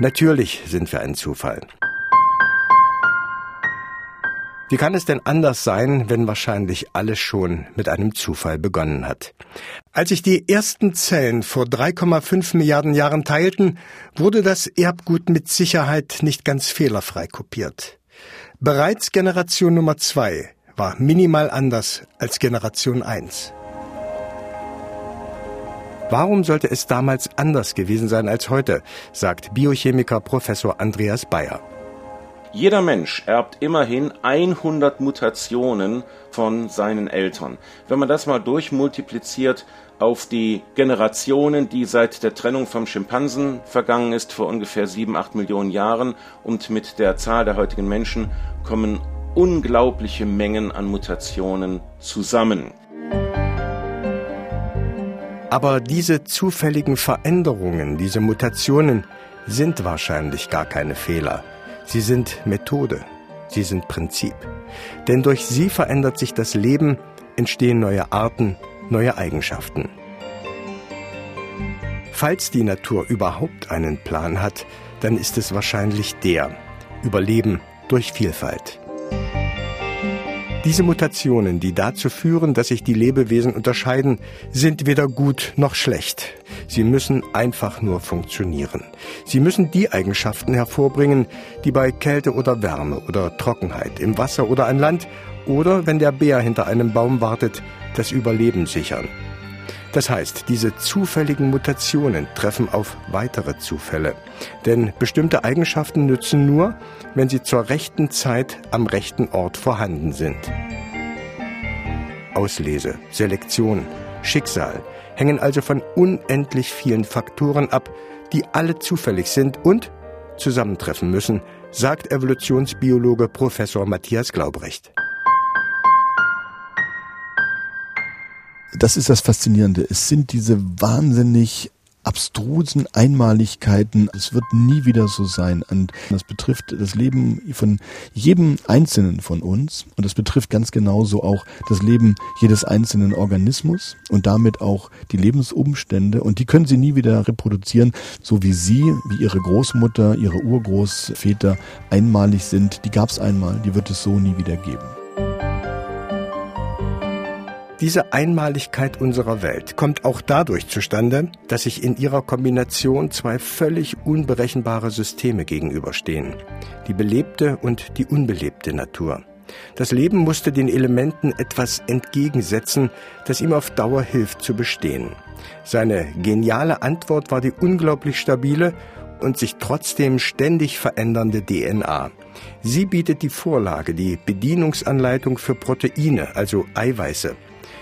Natürlich sind wir ein Zufall. Wie kann es denn anders sein, wenn wahrscheinlich alles schon mit einem Zufall begonnen hat? Als sich die ersten Zellen vor 3,5 Milliarden Jahren teilten, wurde das Erbgut mit Sicherheit nicht ganz fehlerfrei kopiert. Bereits Generation Nummer zwei war minimal anders als Generation eins. Warum sollte es damals anders gewesen sein als heute, sagt Biochemiker Professor Andreas Bayer. Jeder Mensch erbt immerhin 100 Mutationen von seinen Eltern. Wenn man das mal durchmultipliziert auf die Generationen, die seit der Trennung vom Schimpansen vergangen ist, vor ungefähr 7, 8 Millionen Jahren, und mit der Zahl der heutigen Menschen kommen unglaubliche Mengen an Mutationen zusammen. Aber diese zufälligen Veränderungen, diese Mutationen sind wahrscheinlich gar keine Fehler. Sie sind Methode, sie sind Prinzip. Denn durch sie verändert sich das Leben, entstehen neue Arten, neue Eigenschaften. Falls die Natur überhaupt einen Plan hat, dann ist es wahrscheinlich der Überleben durch Vielfalt. Diese Mutationen, die dazu führen, dass sich die Lebewesen unterscheiden, sind weder gut noch schlecht. Sie müssen einfach nur funktionieren. Sie müssen die Eigenschaften hervorbringen, die bei Kälte oder Wärme oder Trockenheit im Wasser oder an Land oder wenn der Bär hinter einem Baum wartet, das Überleben sichern. Das heißt, diese zufälligen Mutationen treffen auf weitere Zufälle. Denn bestimmte Eigenschaften nützen nur, wenn sie zur rechten Zeit am rechten Ort vorhanden sind. Auslese, Selektion, Schicksal hängen also von unendlich vielen Faktoren ab, die alle zufällig sind und zusammentreffen müssen, sagt Evolutionsbiologe Professor Matthias Glaubrecht. Das ist das Faszinierende. Es sind diese wahnsinnig abstrusen Einmaligkeiten. Es wird nie wieder so sein. Und das betrifft das Leben von jedem Einzelnen von uns. Und das betrifft ganz genauso auch das Leben jedes einzelnen Organismus und damit auch die Lebensumstände. Und die können sie nie wieder reproduzieren, so wie sie, wie ihre Großmutter, ihre Urgroßväter einmalig sind. Die gab es einmal, die wird es so nie wieder geben. Diese Einmaligkeit unserer Welt kommt auch dadurch zustande, dass sich in ihrer Kombination zwei völlig unberechenbare Systeme gegenüberstehen. Die belebte und die unbelebte Natur. Das Leben musste den Elementen etwas entgegensetzen, das ihm auf Dauer hilft zu bestehen. Seine geniale Antwort war die unglaublich stabile und sich trotzdem ständig verändernde DNA. Sie bietet die Vorlage, die Bedienungsanleitung für Proteine, also Eiweiße.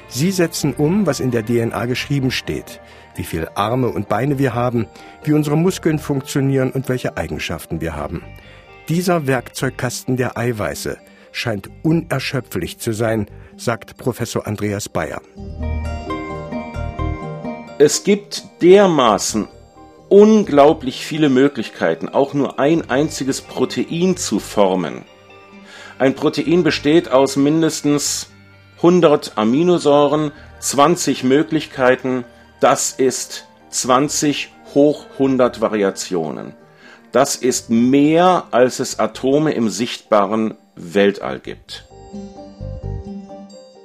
Sie setzen um, was in der DNA geschrieben steht, wie viele Arme und Beine wir haben, wie unsere Muskeln funktionieren und welche Eigenschaften wir haben. Dieser Werkzeugkasten der Eiweiße scheint unerschöpflich zu sein, sagt Professor Andreas Bayer. Es gibt dermaßen unglaublich viele Möglichkeiten, auch nur ein einziges Protein zu formen. Ein Protein besteht aus mindestens 100 Aminosäuren, 20 Möglichkeiten, das ist 20 hoch 100 Variationen. Das ist mehr, als es Atome im sichtbaren Weltall gibt.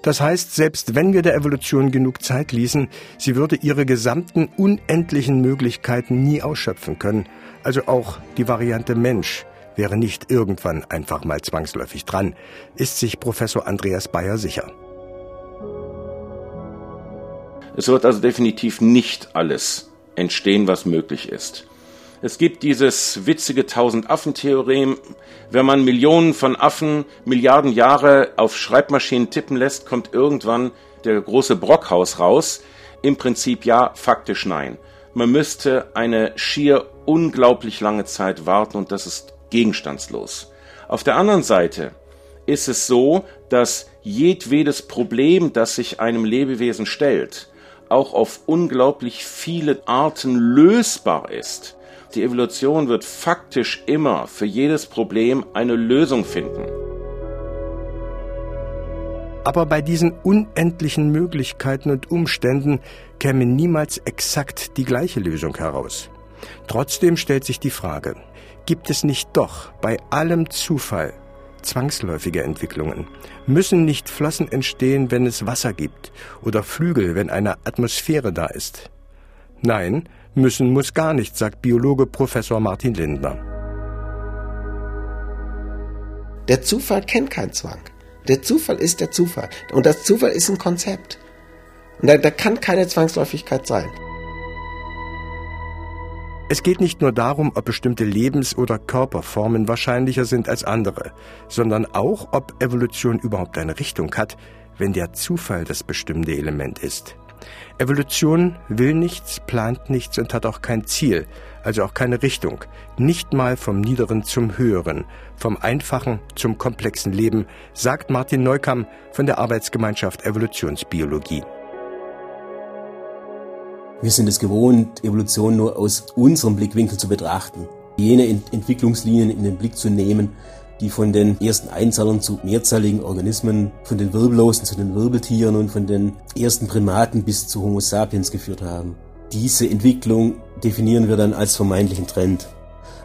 Das heißt, selbst wenn wir der Evolution genug Zeit ließen, sie würde ihre gesamten unendlichen Möglichkeiten nie ausschöpfen können, also auch die Variante Mensch, wäre nicht irgendwann einfach mal zwangsläufig dran, ist sich Professor Andreas Bayer sicher. Es wird also definitiv nicht alles entstehen, was möglich ist. Es gibt dieses witzige Tausend-Affen-Theorem. Wenn man Millionen von Affen Milliarden Jahre auf Schreibmaschinen tippen lässt, kommt irgendwann der große Brockhaus raus. Im Prinzip ja, faktisch nein. Man müsste eine schier unglaublich lange Zeit warten und das ist gegenstandslos. Auf der anderen Seite ist es so, dass jedwedes Problem, das sich einem Lebewesen stellt, auch auf unglaublich viele Arten lösbar ist. Die Evolution wird faktisch immer für jedes Problem eine Lösung finden. Aber bei diesen unendlichen Möglichkeiten und Umständen käme niemals exakt die gleiche Lösung heraus. Trotzdem stellt sich die Frage, gibt es nicht doch bei allem Zufall zwangsläufige Entwicklungen? Müssen nicht Flossen entstehen, wenn es Wasser gibt oder Flügel, wenn eine Atmosphäre da ist? Nein, müssen muss gar nicht, sagt Biologe Professor Martin Lindner. Der Zufall kennt keinen Zwang. Der Zufall ist der Zufall. Und das Zufall ist ein Konzept. Und da, da kann keine Zwangsläufigkeit sein. Es geht nicht nur darum, ob bestimmte Lebens- oder Körperformen wahrscheinlicher sind als andere, sondern auch, ob Evolution überhaupt eine Richtung hat, wenn der Zufall das bestimmende Element ist. Evolution will nichts, plant nichts und hat auch kein Ziel, also auch keine Richtung, nicht mal vom Niederen zum Höheren, vom einfachen zum komplexen Leben, sagt Martin Neukamm von der Arbeitsgemeinschaft Evolutionsbiologie. Wir sind es gewohnt, Evolution nur aus unserem Blickwinkel zu betrachten. Jene Ent Entwicklungslinien in den Blick zu nehmen, die von den ersten Einzellern zu mehrzelligen Organismen, von den Wirbellosen zu den Wirbeltieren und von den ersten Primaten bis zu Homo sapiens geführt haben. Diese Entwicklung definieren wir dann als vermeintlichen Trend.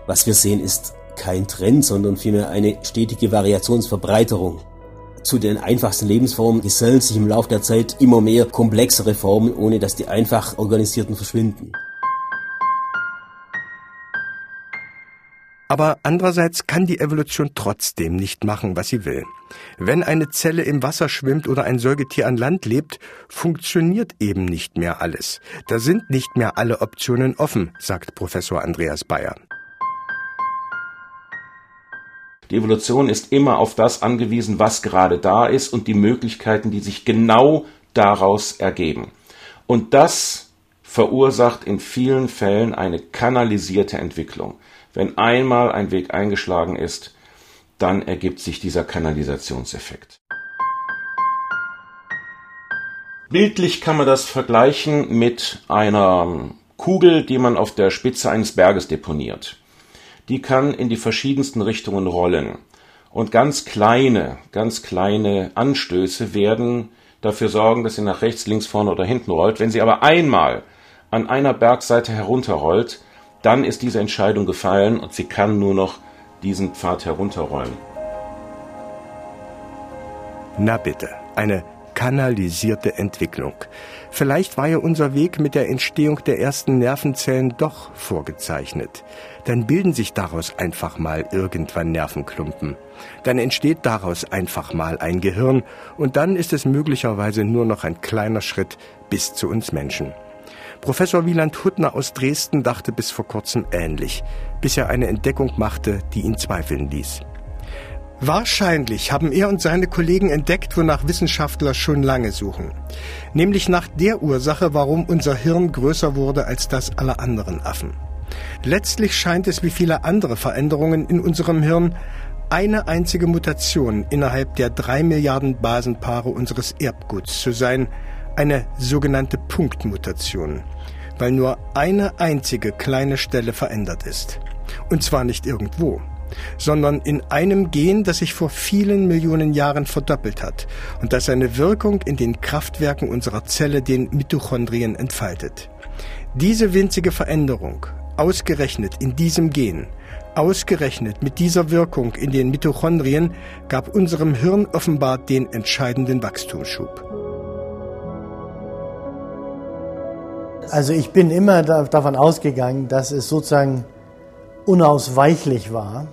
Was wir sehen, ist kein Trend, sondern vielmehr eine stetige Variationsverbreiterung zu den einfachsten Lebensformen gesellen sich im Laufe der Zeit immer mehr komplexere Formen, ohne dass die einfach organisierten verschwinden. Aber andererseits kann die Evolution trotzdem nicht machen, was sie will. Wenn eine Zelle im Wasser schwimmt oder ein Säugetier an Land lebt, funktioniert eben nicht mehr alles. Da sind nicht mehr alle Optionen offen, sagt Professor Andreas Bayer. Die Evolution ist immer auf das angewiesen, was gerade da ist und die Möglichkeiten, die sich genau daraus ergeben. Und das verursacht in vielen Fällen eine kanalisierte Entwicklung. Wenn einmal ein Weg eingeschlagen ist, dann ergibt sich dieser Kanalisationseffekt. Bildlich kann man das vergleichen mit einer Kugel, die man auf der Spitze eines Berges deponiert die kann in die verschiedensten Richtungen rollen. Und ganz kleine, ganz kleine Anstöße werden dafür sorgen, dass sie nach rechts, links, vorne oder hinten rollt. Wenn sie aber einmal an einer Bergseite herunterrollt, dann ist diese Entscheidung gefallen und sie kann nur noch diesen Pfad herunterrollen. Na bitte, eine kanalisierte Entwicklung. Vielleicht war ja unser Weg mit der Entstehung der ersten Nervenzellen doch vorgezeichnet. Dann bilden sich daraus einfach mal irgendwann Nervenklumpen. Dann entsteht daraus einfach mal ein Gehirn und dann ist es möglicherweise nur noch ein kleiner Schritt bis zu uns Menschen. Professor Wieland Huttner aus Dresden dachte bis vor kurzem ähnlich, bis er eine Entdeckung machte, die ihn zweifeln ließ. Wahrscheinlich haben er und seine Kollegen entdeckt, wonach Wissenschaftler schon lange suchen. Nämlich nach der Ursache, warum unser Hirn größer wurde als das aller anderen Affen. Letztlich scheint es wie viele andere Veränderungen in unserem Hirn eine einzige Mutation innerhalb der drei Milliarden Basenpaare unseres Erbguts zu sein, eine sogenannte Punktmutation, weil nur eine einzige kleine Stelle verändert ist. Und zwar nicht irgendwo, sondern in einem Gen, das sich vor vielen Millionen Jahren verdoppelt hat und das seine Wirkung in den Kraftwerken unserer Zelle, den Mitochondrien, entfaltet. Diese winzige Veränderung, ausgerechnet in diesem Gen, ausgerechnet mit dieser Wirkung in den Mitochondrien, gab unserem Hirn offenbar den entscheidenden Wachstumsschub. Also ich bin immer davon ausgegangen, dass es sozusagen unausweichlich war,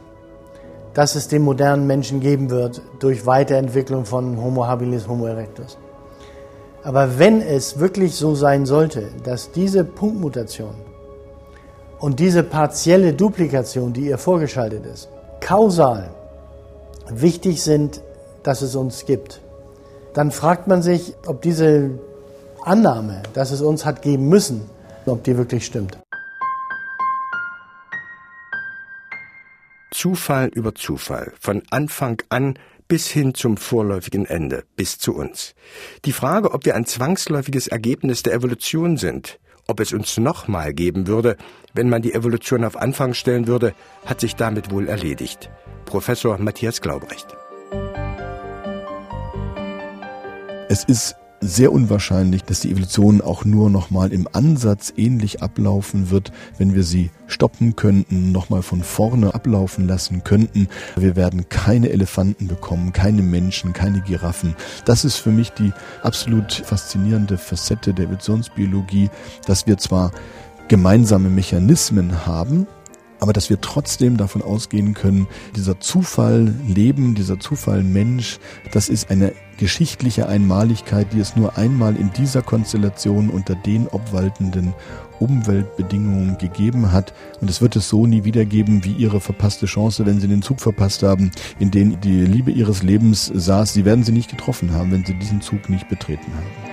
dass es den modernen Menschen geben wird durch Weiterentwicklung von Homo habilis, Homo erectus. Aber wenn es wirklich so sein sollte, dass diese Punktmutation und diese partielle Duplikation, die ihr vorgeschaltet ist, kausal wichtig sind, dass es uns gibt, dann fragt man sich, ob diese Annahme, dass es uns hat geben müssen, ob die wirklich stimmt. Zufall über Zufall, von Anfang an bis hin zum vorläufigen Ende, bis zu uns. Die Frage, ob wir ein zwangsläufiges Ergebnis der Evolution sind, ob es uns nochmal geben würde, wenn man die Evolution auf Anfang stellen würde, hat sich damit wohl erledigt. Professor Matthias Glaubrecht. Es ist sehr unwahrscheinlich, dass die Evolution auch nur noch mal im Ansatz ähnlich ablaufen wird, wenn wir sie stoppen könnten, noch mal von vorne ablaufen lassen könnten. Wir werden keine Elefanten bekommen, keine Menschen, keine Giraffen. Das ist für mich die absolut faszinierende Facette der Evolutionsbiologie, dass wir zwar gemeinsame Mechanismen haben, aber dass wir trotzdem davon ausgehen können, dieser Zufall Leben, dieser Zufall Mensch, das ist eine geschichtliche Einmaligkeit, die es nur einmal in dieser Konstellation unter den obwaltenden Umweltbedingungen gegeben hat. Und es wird es so nie wieder geben wie ihre verpasste Chance, wenn sie den Zug verpasst haben, in den die Liebe ihres Lebens saß. Sie werden sie nicht getroffen haben, wenn sie diesen Zug nicht betreten haben.